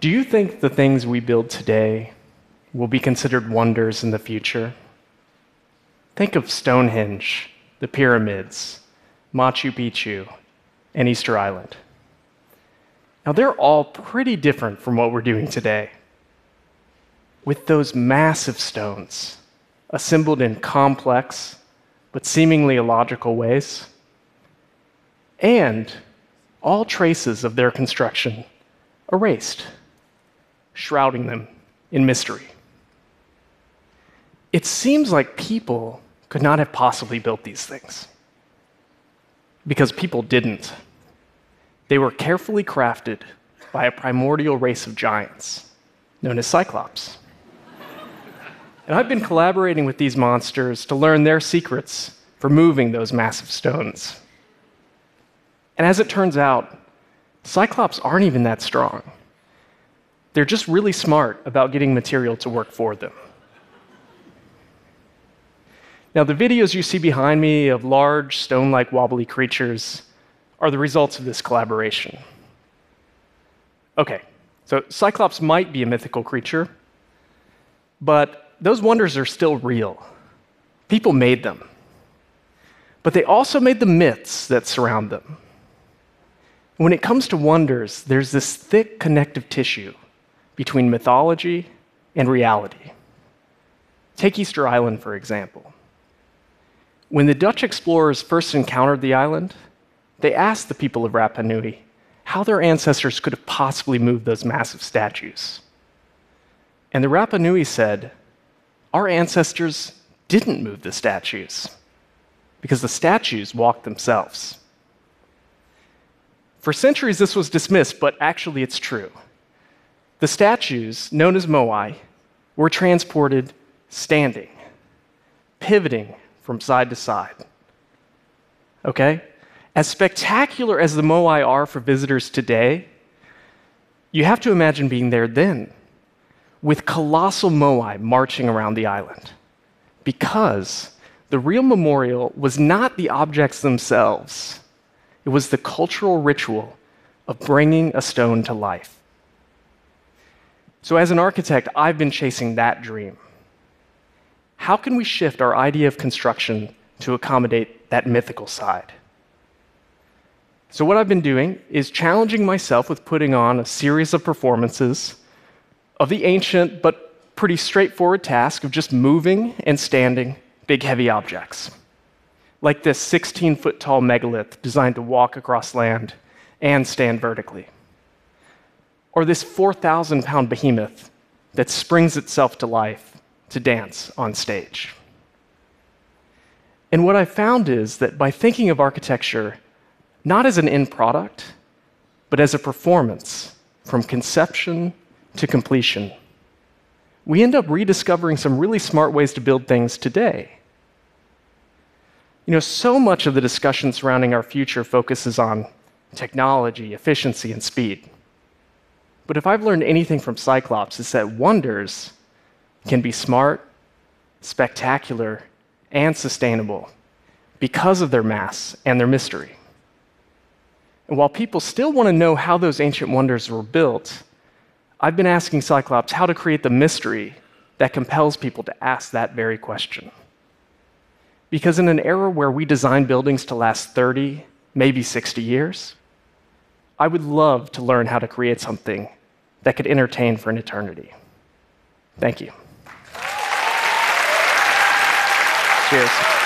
Do you think the things we build today will be considered wonders in the future? Think of Stonehenge, the pyramids, Machu Picchu, and Easter Island. Now, they're all pretty different from what we're doing today. With those massive stones, assembled in complex but seemingly illogical ways, and all traces of their construction erased, shrouding them in mystery. It seems like people could not have possibly built these things because people didn't. They were carefully crafted by a primordial race of giants known as Cyclops. and I've been collaborating with these monsters to learn their secrets for moving those massive stones. And as it turns out, Cyclops aren't even that strong. They're just really smart about getting material to work for them. Now, the videos you see behind me of large, stone like wobbly creatures are the results of this collaboration. Okay, so Cyclops might be a mythical creature, but those wonders are still real. People made them. But they also made the myths that surround them. When it comes to wonders, there's this thick connective tissue between mythology and reality. Take Easter Island, for example. When the Dutch explorers first encountered the island, they asked the people of Rapa Nui how their ancestors could have possibly moved those massive statues. And the Rapa Nui said, Our ancestors didn't move the statues because the statues walked themselves. For centuries, this was dismissed, but actually, it's true. The statues, known as moai, were transported standing, pivoting from side to side. Okay? As spectacular as the Moai are for visitors today, you have to imagine being there then, with colossal Moai marching around the island. Because the real memorial was not the objects themselves, it was the cultural ritual of bringing a stone to life. So, as an architect, I've been chasing that dream how can we shift our idea of construction to accommodate that mythical side? So, what I've been doing is challenging myself with putting on a series of performances of the ancient but pretty straightforward task of just moving and standing big, heavy objects. Like this 16 foot tall megalith designed to walk across land and stand vertically. Or this 4,000 pound behemoth that springs itself to life to dance on stage. And what I found is that by thinking of architecture not as an end product, but as a performance from conception to completion, we end up rediscovering some really smart ways to build things today. You know, so much of the discussion surrounding our future focuses on technology, efficiency, and speed. But if I've learned anything from Cyclops, it's that wonders can be smart, spectacular, and sustainable because of their mass and their mystery. And while people still want to know how those ancient wonders were built, I've been asking Cyclops how to create the mystery that compels people to ask that very question. Because in an era where we design buildings to last 30, maybe 60 years, I would love to learn how to create something that could entertain for an eternity. Thank you. Cheers.